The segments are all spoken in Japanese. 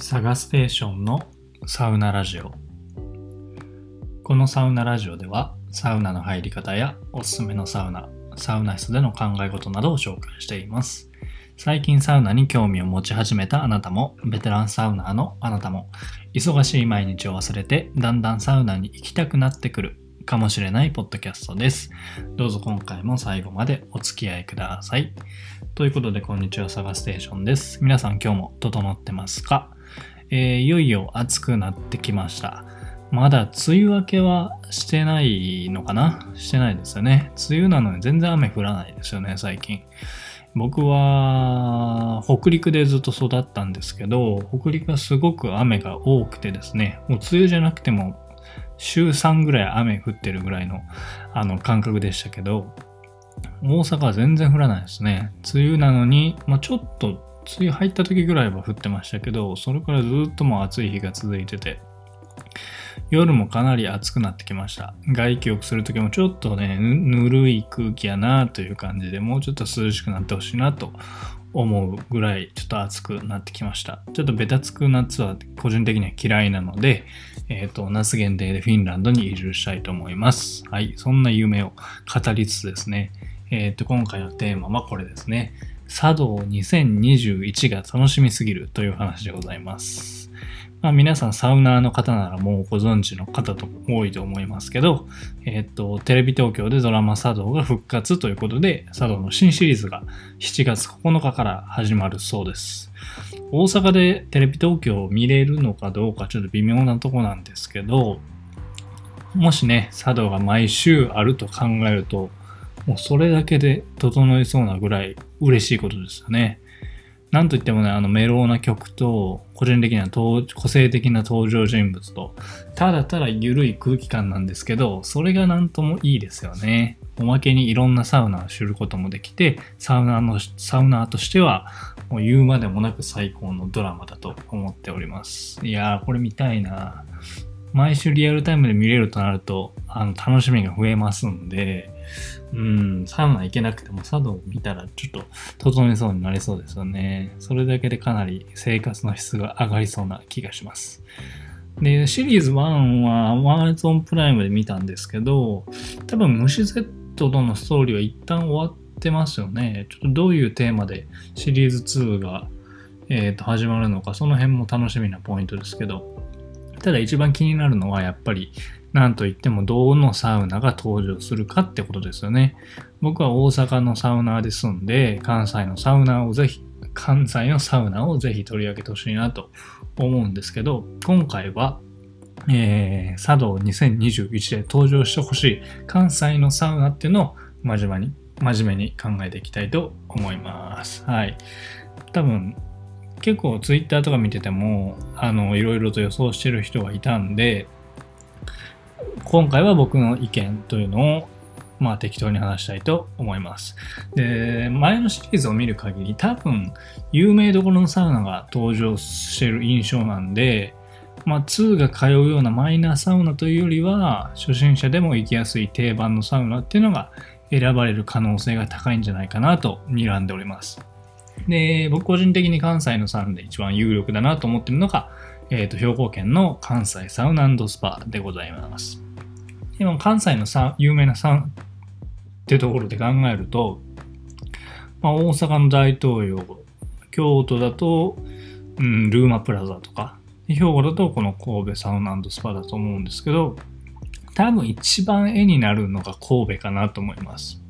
サガステーションのサウナラジオこのサウナラジオではサウナの入り方やおすすめのサウナサウナ室での考え事などを紹介しています最近サウナに興味を持ち始めたあなたもベテランサウナーのあなたも忙しい毎日を忘れてだんだんサウナに行きたくなってくるかもしれないポッドキャストです。どうぞ今回も最後までお付き合いください。ということで、こんにちは、サガステーションです。皆さん今日も整ってますか、えーいよいよ暑くなってきました。まだ梅雨明けはしてないのかな？してないですよね。梅雨なのに全然雨降らないですよね、最近。僕は北陸でずっと育ったんですけど、北陸はすごく雨が多くてですね、もう梅雨じゃなくても週3ぐらい雨降ってるぐらいのあの感覚でしたけど、大阪は全然降らないですね。梅雨なのに、まあ、ちょっと梅雨入った時ぐらいは降ってましたけど、それからずっともう暑い日が続いてて、夜もかなり暑くなってきました。外気浴する時もちょっとね、ぬるい空気やなという感じで、もうちょっと涼しくなってほしいなと思うぐらいちょっと暑くなってきました。ちょっとベタつく夏は個人的には嫌いなので、えっ、と、夏限定でフィンランドに移住したいと思います。はい、そんな夢を語りつつですね、えっ、と、今回のテーマはこれですね。茶道2021が楽しみすぎるという話でございます。まあ、皆さんサウナーの方ならもうご存知の方と多いと思いますけど、えっ、と、テレビ東京でドラマ茶道が復活ということで、茶道の新シリーズが7月9日から始まるそうです。大阪でテレビ東京を見れるのかどうかちょっと微妙なとこなんですけど、もしね、茶道が毎週あると考えると、もうそれだけで整いそうなぐらい嬉しいことですよね。なんといってもね、あのメローな曲と、個人的な登個性的な登場人物と、ただただ緩い空気感なんですけど、それがなんともいいですよね。おまけにいろんなサウナを知ることもできて、サウナの、サウナーとしては、もう言うまでもなく最高のドラマだと思っております。いやー、これ見たいな毎週リアルタイムで見れるとなると、あの、楽しみが増えますんで、うん、サウナ行けなくても茶道を見たらちょっと整いそうになりそうですよね。それだけでかなり生活の質が上がりそうな気がします。で、シリーズ1は Amazon プライムで見たんですけど、多分虫 Z とのストーリーは一旦終わってますよね。ちょっとどういうテーマでシリーズ2が、えーと始まるのか、その辺も楽しみなポイントですけど、ただ一番気になるのはやっぱりなんといってもどのサウナが登場するかってことですよね。僕は大阪のサウナーで住んで関西のサウナをぜひ関西のサウナをぜひ取り上げてほしいなと思うんですけど今回は、えー、茶道2021で登場してほしい関西のサウナっていうのを真面目に真面目に考えていきたいと思います。はい。多分結構ツイッターとか見ててもあのいろいろと予想してる人がいたんで今回は僕の意見というのをまあ適当に話したいと思います。で、前のシリーズを見る限り多分有名どころのサウナが登場してる印象なんで、まあ2が通うようなマイナーサウナというよりは初心者でも行きやすい定番のサウナっていうのが選ばれる可能性が高いんじゃないかなと睨んでおります。で、僕個人的に関西のサウナで一番有力だなと思ってるのが、えっ、と、兵庫県の関西サウナスパでございます。でも関西のさ有名なサウナってところで考えると、まあ、大阪の大東洋、京都だと、うん、ルーマプラザとか、兵庫だとこの神戸サウナスパだと思うんですけど、多分一番絵になるのが神戸かなと思います。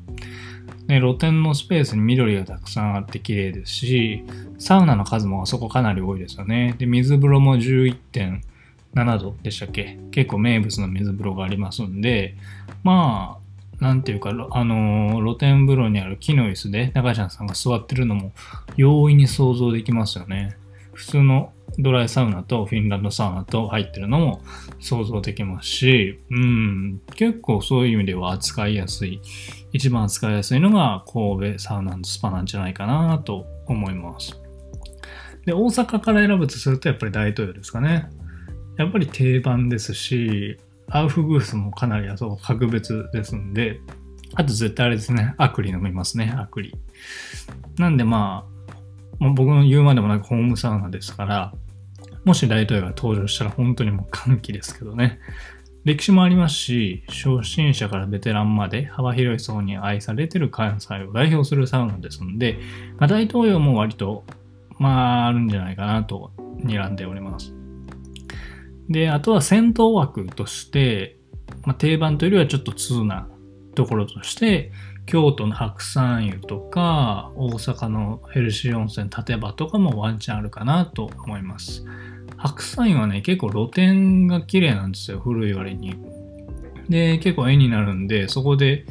で露天のスペースに緑がたくさんあって綺麗ですし、サウナの数もあそこかなり多いですよね。で、水風呂も11.7度でしたっけ？結構名物の水風呂がありますんで、まあ、なんていうか、あの露天風呂にある木の椅子で中ちゃんさんが座ってるのも容易に想像できますよね。普通のドライサウナとフィンランドサウナと入ってるのも想像できますし、うん、結構そういう意味では扱いやすい、一番扱いやすいのが神戸サウナスパなんじゃないかなと思います。で、大阪から選ぶとするとやっぱり大東洋ですかね。やっぱり定番ですし、アウフグースもかなりあそこ格別ですんで、あと絶対あれですね、アクリ飲みますね、アクリ。なんでまあ、まあ僕の言うまでもなくホームサウナですから、もし大統領が登場したら本当にもう歓喜ですけどね。歴史もありますし、初心者からベテランまで幅広い層に愛されてる関西を代表するサウナですので、まあ、大統領も割と、まあ、あるんじゃないかなと睨んでおります。で、あとは戦闘枠として、まあ、定番というよりはちょっと通なところとして、京都の白山湯とか、大阪のヘルシー温泉立場とかもワンチャンあるかなと思います。白山湯はね、結構露天が綺麗なんですよ、古い割に。で、結構絵になるんで、そこで、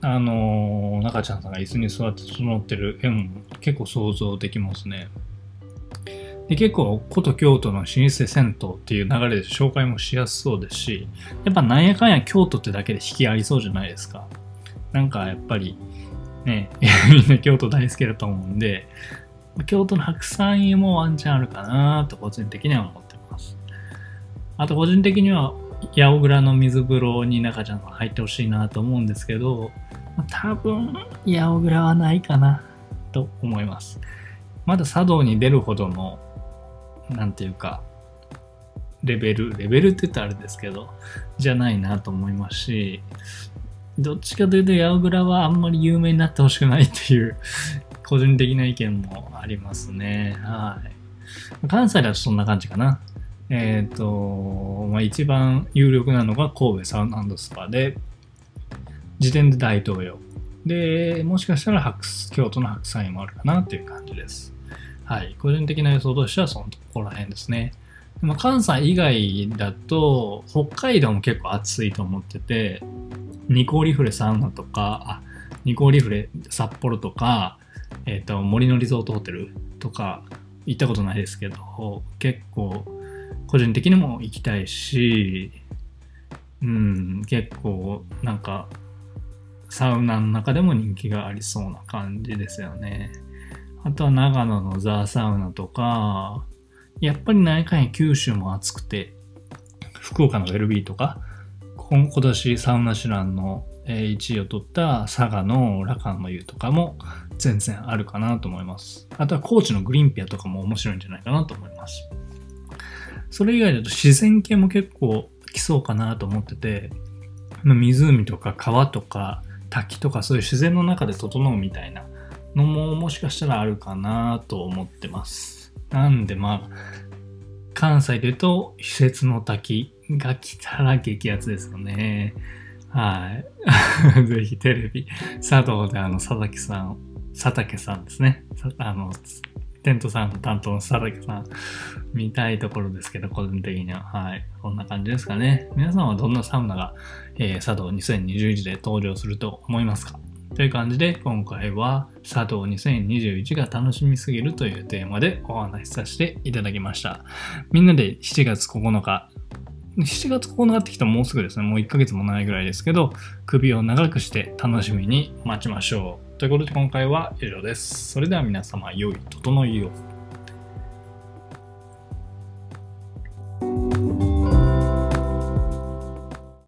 あのー、中ちゃんさんが椅子に座って整ってる絵も結構想像できますね。で結構古都京都の老舗銭湯っていう流れで紹介もしやすそうですしやっぱなんやかんや京都ってだけで引きありそうじゃないですかなんかやっぱりね みんな京都大好きだと思うんで京都の白山湯もワンチャンあるかなと個人的には思ってます。あと個人的には八百倉の水風呂に中ちゃんが入ってほしいなと思うんですけど多分八百倉はないかなと思います。まだ茶道に出るほどのなんていうか、レベル、レベルって言ったらあれですけど、じゃないなと思いますし、どっちかというと、八百倉はあんまり有名になってほしくないっていう、個人的な意見もありますね。はい。関西だとそんな感じかな。えっ、ー、と、まあ、一番有力なのが神戸サウナスパで、時点で大統領。で、もしかしたら白京都の白山もあるかなっていう感じです。はい。個人的な予想としてはそのところら辺ですね。まあ、関西以外だと、北海道も結構暑いと思ってて、ニコーリフレサウナとか、あ、ニコーリフレ札幌とか、えっ、ー、と、森のリゾートホテルとか、行ったことないですけど、結構、個人的にも行きたいし、うん、結構、なんか、サウナの中でも人気がありそうな感じですよね。あとは長野のザーサウナとか、やっぱり何回九州も暑くて、福岡のベルビーとか、今年サウナシュランの1位を取った佐賀のラカンの湯とかも全然あるかなと思います。あとは高知のグリーンピアとかも面白いんじゃないかなと思います。それ以外だと自然系も結構来そうかなと思ってて、湖とか川とか滝とかそういう自然の中で整うみたいなのももしかしたらあるかなと思ってます。なんでまあ、関西で言うと、施設の滝が来たら激アツですよね。はい。ぜひテレビ、佐藤であの、佐々木さん、佐竹さんですね。あの、テントさんの担当の佐竹さん、見たいところですけど、個人的には。はい。こんな感じですかね。皆さんはどんなサウナが、えー、佐藤2021で登場すると思いますか？という感じで今回は佐藤2021が楽しみすぎるというテーマでお話しさせていただきました。みんなで7月9日、7月9日ってきたらもうすぐですね、もう1ヶ月もないぐらいですけど、首を長くして楽しみに待ちましょう。ということで今回は以上です。それでは皆様良い整いを。